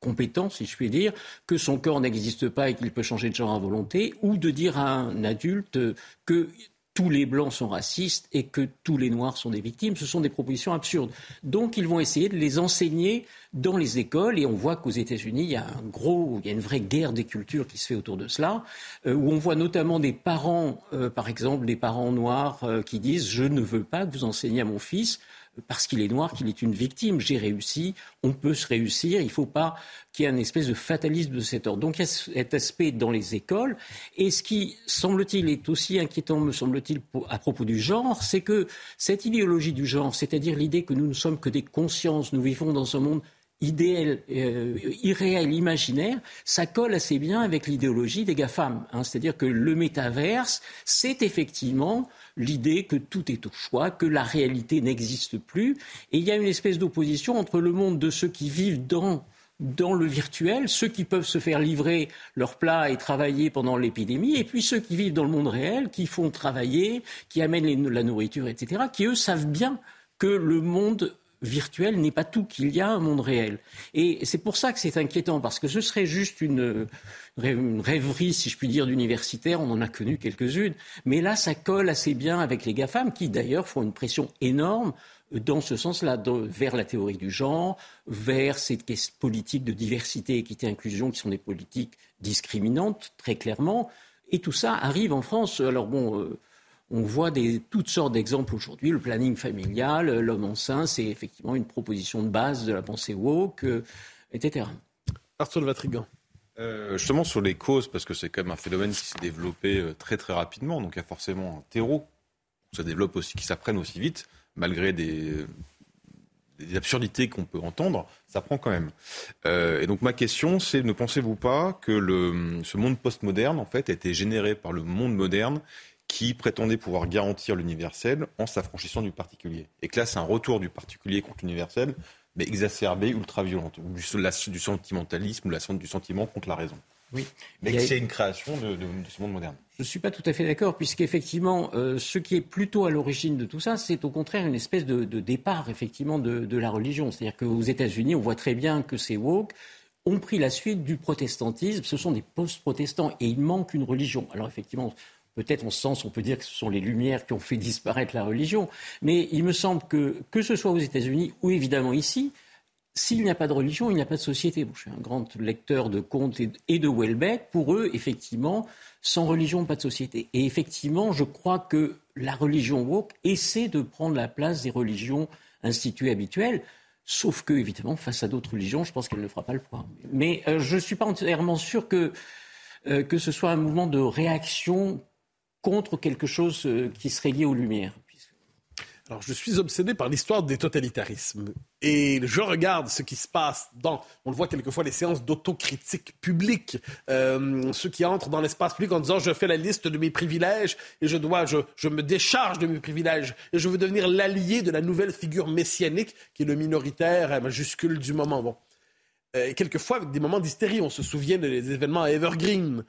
Speaker 8: compétent, si je puis dire, que son corps n'existe pas et qu'il peut changer de genre à volonté, ou de dire à un adulte que tous les blancs sont racistes et que tous les noirs sont des victimes. Ce sont des propositions absurdes. Donc ils vont essayer de les enseigner dans les écoles et on voit qu'aux États-Unis, il y a un gros, il y a une vraie guerre des cultures qui se fait autour de cela, euh, où on voit notamment des parents, euh, par exemple, des parents noirs euh, qui disent je ne veux pas que vous enseigniez à mon fils parce qu'il est noir, qu'il est une victime. J'ai réussi, on peut se réussir, il ne faut pas qu'il y ait un espèce de fatalisme de cet ordre. Donc il y a cet aspect dans les écoles. Et ce qui, semble-t-il, est aussi inquiétant, me semble-t-il, à propos du genre, c'est que cette idéologie du genre, c'est-à-dire l'idée que nous ne sommes que des consciences, nous vivons dans un monde idéal, euh, irréel, imaginaire, ça colle assez bien avec l'idéologie des GAFAM. Hein. C'est-à-dire que le métaverse, c'est effectivement l'idée que tout est au choix, que la réalité n'existe plus. Et il y a une espèce d'opposition entre le monde de ceux qui vivent dans dans le virtuel, ceux qui peuvent se faire livrer leurs plats et travailler pendant l'épidémie, et puis ceux qui vivent dans le monde réel, qui font travailler, qui amènent la nourriture, etc., qui eux savent bien que le monde virtuel n'est pas tout, qu'il y a un monde réel. Et c'est pour ça que c'est inquiétant, parce que ce serait juste une, rêverie, si je puis dire, d'universitaire, on en a connu quelques-unes, mais là, ça colle assez bien avec les GAFAM, qui d'ailleurs font une pression énorme dans ce sens-là, vers la théorie du genre, vers ces politiques de diversité, équité, inclusion, qui sont des politiques discriminantes, très clairement. Et tout ça arrive en France. Alors bon, euh, on voit des, toutes sortes d'exemples aujourd'hui. Le planning familial, l'homme enceint, c'est effectivement une proposition de base de la pensée woke, euh, etc.
Speaker 2: Arthur de Vatrigan.
Speaker 4: Euh, justement sur les causes, parce que c'est quand même un phénomène qui s'est développé euh, très très rapidement, donc il y a forcément un terreau ça développe aussi, qui s'apprenne aussi vite, malgré des, absurdités qu'on peut entendre, ça prend quand même. et donc ma question, c'est ne pensez-vous pas que le, ce monde postmoderne, en fait, a été généré par le monde moderne qui prétendait pouvoir garantir l'universel en s'affranchissant du particulier. Et que là, c'est un retour du particulier contre l'universel, mais exacerbé, ultra-violent, du, sentimentalisme ou la, du sentiment contre la raison.
Speaker 8: Oui.
Speaker 4: Mais c'est une création de, ce monde moderne.
Speaker 8: Je ne suis pas tout à fait d'accord, puisqu'effectivement, euh, ce qui est plutôt à l'origine de tout ça, c'est au contraire une espèce de, départ, effectivement, de, de la religion. C'est-à-dire qu'aux États-Unis, on voit très bien que ces woke ont pris la suite du protestantisme. Ce sont des post-protestants et il manque une religion. Alors effectivement, peut-être en ce sens, on peut dire que ce sont les Lumières qui ont fait disparaître la religion. Mais il me semble que, que ce soit aux États-Unis ou évidemment ici, s'il n'y a pas de religion, il n'y a pas de société. je suis un grand lecteur de Comte et de Welbeck. Pour eux, effectivement, sans religion, pas de société. Et effectivement, je crois que la religion woke essaie de prendre la place des religions instituées habituelles. Sauf que, évidemment, face à d'autres religions, je pense qu'elle ne fera pas le poids. Mais euh, je ne suis pas entièrement sûr que, euh, que ce soit un mouvement de réaction contre quelque chose euh, qui serait lié aux Lumières.
Speaker 2: Alors, je suis obsédé par l'histoire des totalitarismes. Et je regarde ce qui se passe dans, on le voit quelquefois, les séances d'autocritique publique. Euh, ceux qui entrent dans l'espace public en disant je fais la liste de mes privilèges et je dois, je, je me décharge de mes privilèges et je veux devenir l'allié de la nouvelle figure messianique qui est le minoritaire majuscule du moment. Bon. Euh, quelquefois avec des moments d'hystérie. On se souvient des événements à Evergreen.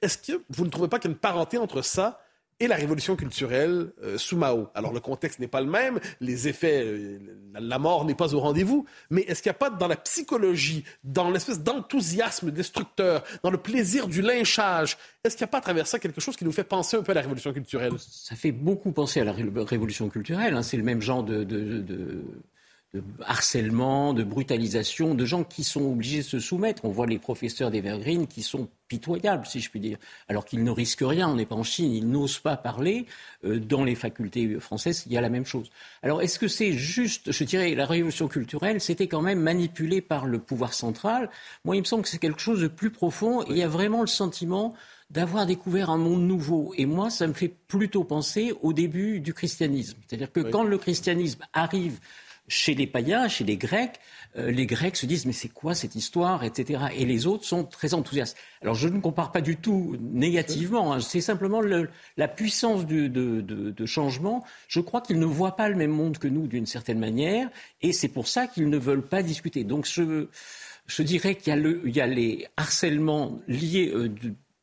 Speaker 2: Est-ce que vous ne trouvez pas qu'il y a une parenté entre ça et la révolution culturelle euh, sous Mao? Alors le contexte n'est pas le même, les effets, euh, la mort n'est pas au rendez-vous, mais est-ce qu'il n'y a pas dans la psychologie, dans l'espèce d'enthousiasme destructeur, dans le plaisir du lynchage, est-ce qu'il n'y a pas à travers ça quelque chose qui nous fait penser un peu à la révolution culturelle?
Speaker 8: Ça fait beaucoup penser à la révolution culturelle, hein. c'est le même genre de de harcèlement, de brutalisation, de gens qui sont obligés de se soumettre. On voit les professeurs d'Evergreen qui sont pitoyables, si je puis dire, alors qu'ils ne risquent rien. On n'est pas en Chine, ils n'osent pas parler. Euh, dans les facultés françaises, il y a la même chose. Alors, est-ce que c'est juste, je dirais, la révolution culturelle, c'était quand même manipulé par le pouvoir central? Moi, il me semble que c'est quelque chose de plus profond. Et il y a vraiment le sentiment d'avoir découvert un monde nouveau. Et moi, ça me fait plutôt penser au début du christianisme. C'est-à-dire que quand le christianisme arrive chez les païens, chez les Grecs, euh, les Grecs se disent mais c'est quoi cette histoire, etc. Et les autres sont très enthousiastes. Alors je ne compare pas du tout négativement, hein. c'est simplement la puissance de, changement. Je crois qu'ils ne voient pas le même monde que nous d'une certaine manière, et c'est pour ça qu'ils ne veulent pas discuter. Donc je, dirais qu'il y, y, a les harcèlements liés euh,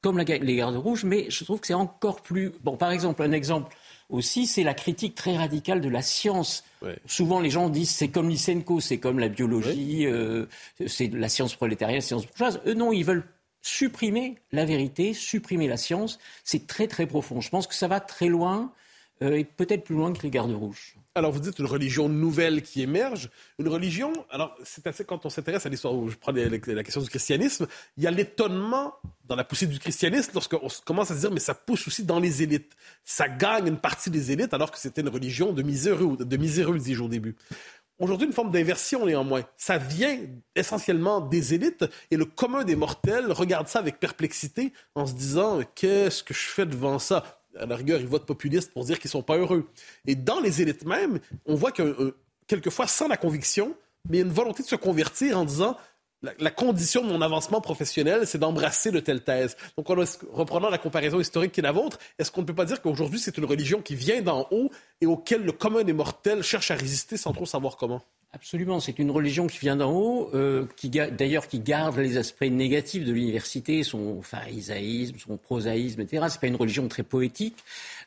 Speaker 8: comme les gardes rouges, mais je trouve que c'est encore plus. Bon, par exemple, un exemple aussi, c'est la critique très radicale de la science. Souvent, les gens disent c'est comme Lysenko, c'est comme la biologie, euh, c'est la science prolétarienne, la science bourgeoise. Eux, non, ils veulent supprimer la vérité, supprimer la science. C'est très, très profond. Je pense que ça va très loin, euh, et peut-être plus loin que les gardes rouges.
Speaker 2: Alors, vous dites une religion nouvelle qui émerge. Une religion, alors, c'est assez, quand on s'intéresse à l'histoire, je prends la, question du christianisme, il y a l'étonnement dans la poussée du christianisme lorsqu'on commence à se dire, mais ça pousse aussi dans les élites. Ça gagne une partie des élites alors que c'était une religion de miséreux, de miséreux, dis-je au début. Aujourd'hui, une forme d'inversion néanmoins. Ça vient essentiellement des élites et le commun des mortels regarde ça avec perplexité en se disant qu'est-ce que je fais devant ça? À la rigueur, ils votent populistes pour dire qu'ils sont pas heureux. Et dans les élites même, on voit que euh, quelquefois, sans la conviction, mais une volonté de se convertir en disant la, condition de mon avancement professionnel, c'est d'embrasser de telles thèses. Donc, en reprenant la comparaison historique qui est la vôtre, est-ce qu'on ne peut pas dire qu'aujourd'hui, c'est une religion qui vient d'en haut et auquel le commun des mortels cherche à résister sans trop savoir comment?
Speaker 8: Absolument, c'est une religion qui vient d'en haut, euh, qui d'ailleurs qui garde les aspects négatifs de l'université, son pharisaïsme, son prosaïsme, etc. C'est pas une religion très poétique.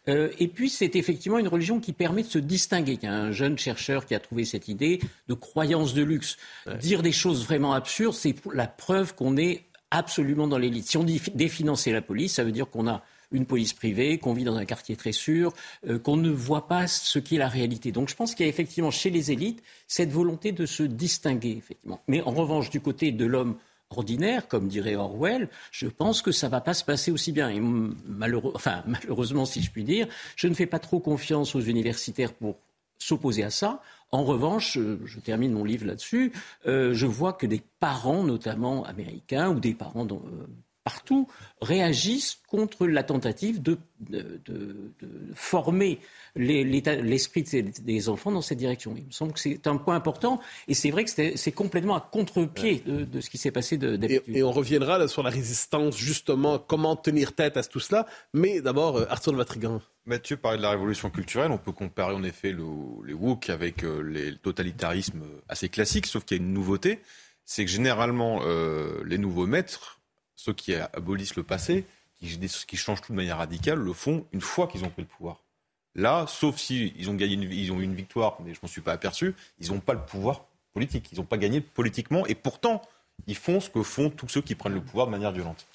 Speaker 8: Euh, et puis c'est effectivement une religion qui permet de se distinguer. Il y a un jeune chercheur qui a trouvé cette idée de croyance de luxe. Dire des choses vraiment absurdes, c'est la preuve qu'on est absolument dans l'élite. Si on dit définancer la police, ça veut dire qu'on a une police privée, qu'on vit dans un quartier très sûr, euh, qu'on ne voit pas ce qui est la réalité. Donc je pense qu'il y a effectivement chez les élites cette volonté de se distinguer, effectivement. Mais en revanche, du côté de l'homme ordinaire, comme dirait Orwell, je pense que ça ne va pas se passer aussi bien. Et enfin, malheureusement, si je puis dire, je ne fais pas trop confiance aux universitaires pour s'opposer à ça. En revanche, je termine mon livre là-dessus, euh, je vois que des parents, notamment américains, ou des parents euh, partout réagissent contre la tentative de, former l'esprit des enfants dans cette direction. Il me semble que c'est un point important et c'est vrai que c'est complètement à contre-pied de, ce qui s'est passé d'habitude.
Speaker 2: Et, et, on reviendra sur la résistance, justement, comment tenir tête à tout cela. Mais d'abord, euh, Arthur de Vatrigan.
Speaker 4: Mathieu parlait de la révolution culturelle. On peut comparer en effet le, les woke avec euh, les totalitarismes assez classiques, sauf qu'il y a une nouveauté. C'est que généralement, euh, les nouveaux maîtres ceux qui abolissent le passé, qui, qui changent tout de manière radicale le font une fois qu'ils ont pris le pouvoir. Là, sauf si ils ont gagné, ils ont eu une victoire, mais je m'en suis pas aperçu, ils n'ont pas le pouvoir politique, ils n'ont pas gagné politiquement, et pourtant, ils font ce que font tous ceux qui prennent le pouvoir de manière violente.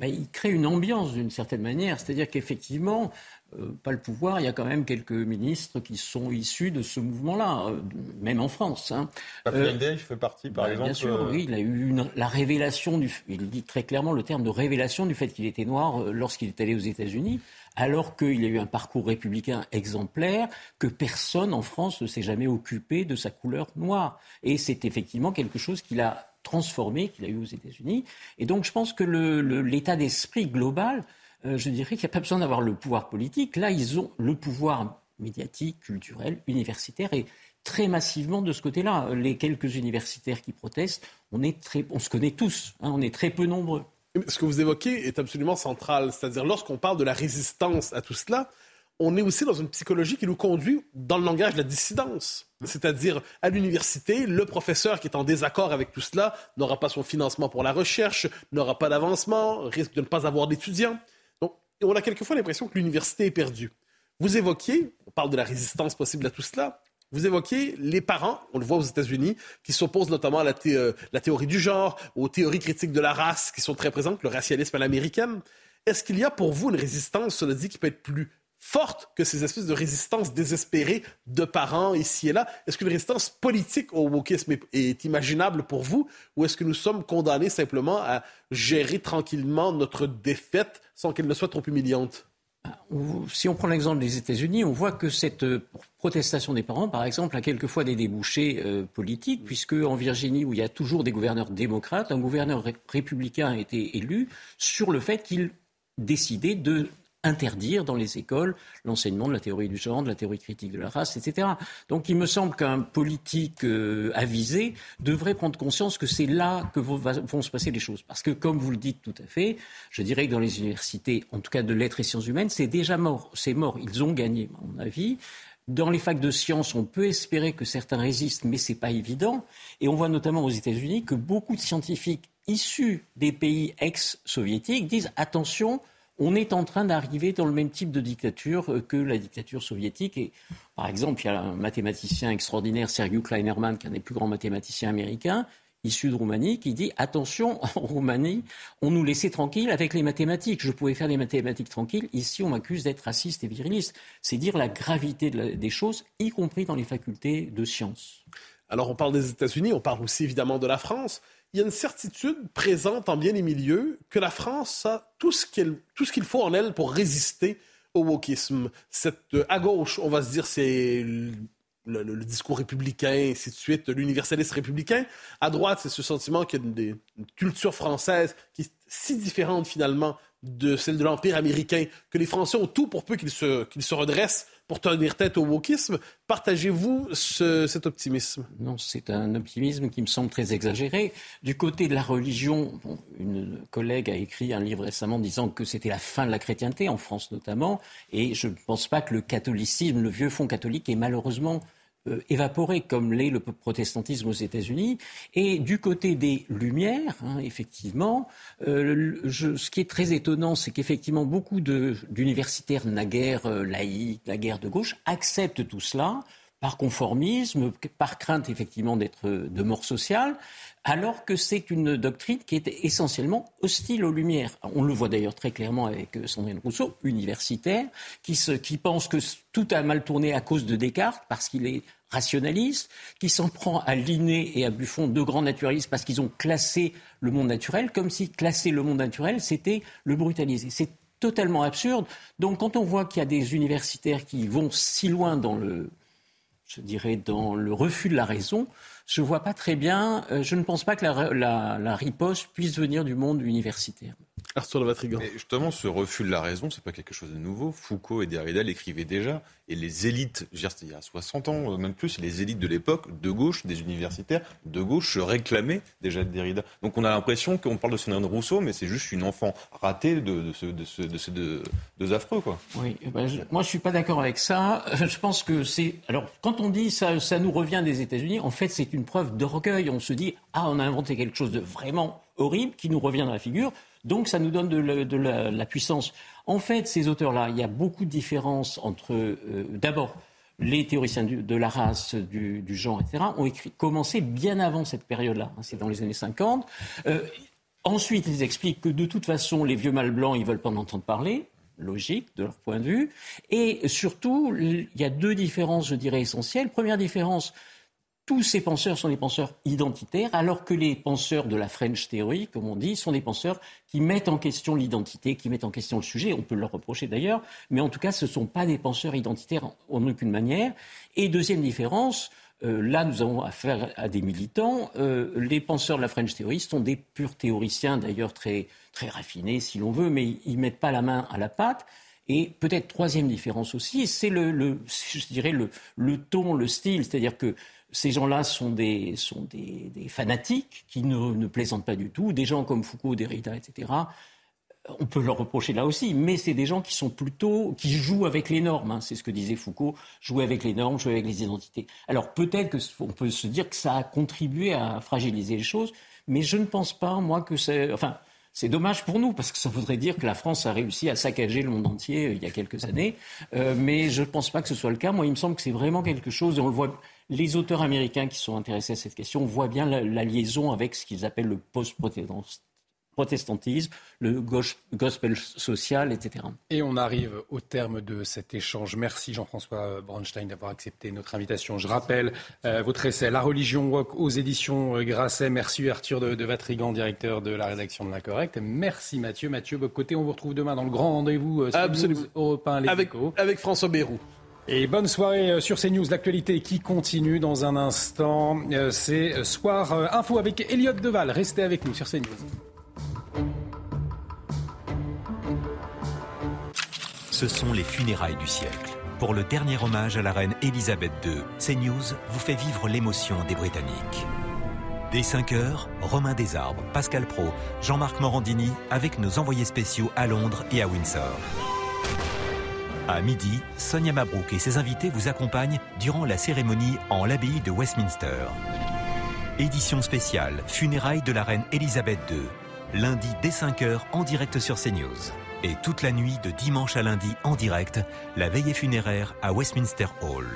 Speaker 8: Mais ils créent une ambiance d'une certaine manière, c'est-à-dire qu'effectivement, euh, pas le pouvoir, il y a quand même quelques ministres qui sont issus de ce mouvement-là, euh, même en France. Hein.
Speaker 4: Euh, fait partie, par bah, exemple.
Speaker 8: Bien sûr, euh, oui, il a eu une, la révélation du, il dit très clairement le terme de révélation du fait qu'il était noir lorsqu'il est allé aux États-Unis, alors qu'il a eu un parcours républicain exemplaire, que personne en France ne s'est jamais occupé de sa couleur noire. Et c'est effectivement quelque chose qu'il a transformé, qu'il a eu aux États-Unis. Et donc, je pense que l'état d'esprit global euh, je dirais qu'il n'y a pas besoin d'avoir le pouvoir politique. Là, ils ont le pouvoir médiatique, culturel, universitaire et très massivement de ce côté-là. Les quelques universitaires qui protestent, on, se connaît tous, hein, on est très peu nombreux.
Speaker 2: Ce que vous évoquez est absolument central. C'est-à-dire, lorsqu'on parle de la résistance à tout cela, on est aussi dans une psychologie qui nous conduit dans le langage de la dissidence. C'est-à-dire, à, l'université, le professeur qui est en désaccord avec tout cela n'aura pas son financement pour la recherche, n'aura pas d'avancement, risque de ne pas avoir d'étudiants on a quelquefois l'impression que l'université est perdue. Vous évoquiez, on parle de la résistance possible à tout cela, vous évoquiez les parents, on le voit aux États-Unis, qui s'opposent notamment à la, euh, la, théorie du genre, aux théories critiques de la race qui sont très présentes, le racialisme à l'américaine. Est-ce qu'il y a pour vous une résistance, cela dit, qui peut être plus forte que ces espèces de résistance désespérée de parents ici et là. Est-ce qu'une résistance politique au wokisme est, est, imaginable pour vous ou est-ce que nous sommes condamnés simplement à gérer tranquillement notre défaite sans qu'elle ne soit trop humiliante?
Speaker 8: Si on prend l'exemple des États-Unis, on voit que cette euh, protestation des parents, par exemple, a quelquefois des débouchés euh, politiques, puisque en Virginie, où il y a toujours des gouverneurs démocrates, un gouverneur républicain a été élu sur le fait qu'il décidait de interdire dans les écoles l'enseignement de la théorie du genre, de la théorie critique de la race, etc. Donc il me semble qu'un politique euh, avisé devrait prendre conscience que c'est là que vont, se passer les choses. Parce que, comme vous le dites tout à fait, je dirais que dans les universités, en tout cas de lettres et sciences humaines, c'est déjà mort. C'est mort. Ils ont gagné, à mon avis. Dans les facs de sciences, on peut espérer que certains résistent, mais ce n'est pas évident. Et on voit notamment aux États-Unis que beaucoup de scientifiques issus des pays ex-soviétiques disent attention, on est en train d'arriver dans le même type de dictature euh, que la dictature soviétique. Et, par exemple, il y a un mathématicien extraordinaire, Sergei Kleinerman, qui est un des plus grands mathématiciens américains, issu de Roumanie, qui dit attention, en Roumanie, on nous laissait tranquilles avec les mathématiques. Je pouvais faire des mathématiques tranquilles. Ici, on m'accuse d'être raciste et viriliste. C'est dire la gravité des choses, y compris dans les facultés de sciences.
Speaker 2: Alors, on parle des États-Unis, on parle aussi évidemment de la France il y a une certitude présente en bien des milieux que la France a tout ce qu'il faut en elle pour résister au wokisme. Cette, euh, à gauche, on va se dire, c'est le, discours républicain, et ainsi de suite, l'universalisme républicain. À droite, c'est ce sentiment qu'il y a une, culture française qui est si différente finalement de celle de l'Empire américain que les Français ont tout pour peu qu'ils se, qu'ils se redressent pour tenir tête au wokisme. Partagez-vous cet optimisme?
Speaker 8: Non, c'est un optimisme qui me semble très exagéré. Du côté de la religion, une collègue a écrit un livre récemment disant que c'était la fin de la chrétienté, en France notamment, et je ne pense pas que le catholicisme, le vieux fond catholique, est malheureusement euh, évaporé comme l'est le protestantisme aux États-Unis. Et du côté des Lumières, hein, effectivement, euh, ce qui est très étonnant, c'est qu'effectivement beaucoup d'universitaires naguère euh, laïcs, naguère de gauche, acceptent tout cela par conformisme, par crainte effectivement d'être de mort sociale, alors que c'est une doctrine qui est essentiellement hostile aux Lumières. On le voit d'ailleurs très clairement avec Sandrine Rousseau, universitaire, qui, qui pense que tout a mal tourné à cause de Descartes, parce qu'il est rationaliste, qui s'en prend à Linné et à Buffon, deux grands naturalistes, parce qu'ils ont classé le monde naturel, comme si classer le monde naturel, c'était le brutaliser. C'est totalement absurde. Donc quand on voit qu'il y a des universitaires qui vont si loin dans le, je dirais, dans le refus de la raison, je ne vois pas très bien, euh, je ne pense pas que la, la riposte puisse venir du monde universitaire.
Speaker 2: Arthur de Vatrigan.
Speaker 4: justement, ce refus de la raison, c'est pas quelque chose de nouveau. Foucault et Derrida l'écrivaient déjà. Et les élites, je veux dire, il y a 60 ans, euh, même plus, les élites de l'époque, de gauche, des universitaires, de gauche, se réclamaient déjà de Derrida. Donc on a l'impression qu'on parle de Sandrine Rousseau, mais c'est juste une enfant ratée de, ces deux, affreux, quoi.
Speaker 8: Oui, eh ben, moi je suis pas d'accord avec ça. Je pense que c'est. Alors, quand on dit ça, ça nous revient des États-Unis, en fait, c'est une preuve d'orgueil. On se dit, ah, on a inventé quelque chose de vraiment horrible qui nous revient dans la figure. Donc ça nous donne de, la, puissance. En fait, ces auteurs-là, il y a beaucoup de différences entre, euh, d'abord, les théoriciens de la race, du, genre, etc., ont écrit, commencé bien avant cette période-là. Hein, c'est dans les années 50. Euh, ensuite, ils expliquent que de toute façon, les vieux mâles blancs, ils veulent pas en entendre parler logique de leur point de vue. Et surtout, il y a deux différences, je dirais, essentielles. Première différence, tous ces penseurs sont des penseurs identitaires, alors que les penseurs de la French Theory, comme on dit, sont des penseurs qui mettent en question l'identité, qui mettent en question le sujet. On peut leur reprocher d'ailleurs, mais en tout cas, ce ne sont pas des penseurs identitaires en, aucune manière. Et deuxième différence, euh, là, nous avons affaire à des militants. Euh, les penseurs de la French Theory sont des purs théoriciens, d'ailleurs très, très raffinés, si l'on veut, mais ils ne mettent pas la main à la pâte. Et peut-être troisième différence aussi, c'est le, le, je dirais le, le ton, le style, c'est-à-dire que ces gens-là sont, des, sont des, fanatiques qui ne, plaisantent pas du tout. Des gens comme Foucault, Derrida, etc. On peut leur reprocher là aussi, mais c'est des gens qui sont plutôt qui jouent avec les normes. Hein. C'est ce que disait Foucault, jouer avec les normes, jouer avec les identités. Alors peut-être qu'on peut se dire que ça a contribué à fragiliser les choses, mais je ne pense pas, moi, que c'est. Enfin, c'est dommage pour nous, parce que ça voudrait dire que la France a réussi à saccager le monde entier euh, il y a quelques années. Euh, mais je ne pense pas que ce soit le cas. Moi, il me semble que c'est vraiment quelque chose, et on le voit les auteurs américains qui sont intéressés à cette question voient bien la, liaison avec ce qu'ils appellent le post-protestantisme, le gospel social, etc.
Speaker 1: Et on arrive au terme de cet échange. Merci Jean-François Bronstein d'avoir accepté notre invitation. Je rappelle euh, votre essai La religion aux éditions euh, Grasset. Merci Arthur de, Vatrigan, directeur de la rédaction de l'Incorrect. Merci Mathieu. Mathieu Boccoté, on vous retrouve demain dans le grand rendez-vous euh,
Speaker 2: Absolument. avec, avec François Bérou.
Speaker 1: Et bonne soirée euh, sur CNews. L'actualité qui continue dans un instant. Euh, c'est Soir euh, Info avec Elliot Deval. Restez avec nous sur CNews.
Speaker 9: Ce sont les funérailles du siècle. Pour le dernier hommage à la reine Elisabeth II, CNews vous fait vivre l'émotion des Britanniques. Dès 5 heures, Romain Desarbres, Pascal Pro, Jean-Marc Morandini avec nos envoyés spéciaux à Londres et à Windsor. À midi, Sonia Mabrouk et ses invités vous accompagnent durant la cérémonie en l'abbaye de Westminster. Édition spéciale Funérailles de la reine Elisabeth II. Lundi dès 5h en direct sur CNews. Et toute la nuit de dimanche à lundi en direct, la veillée funéraire à Westminster Hall.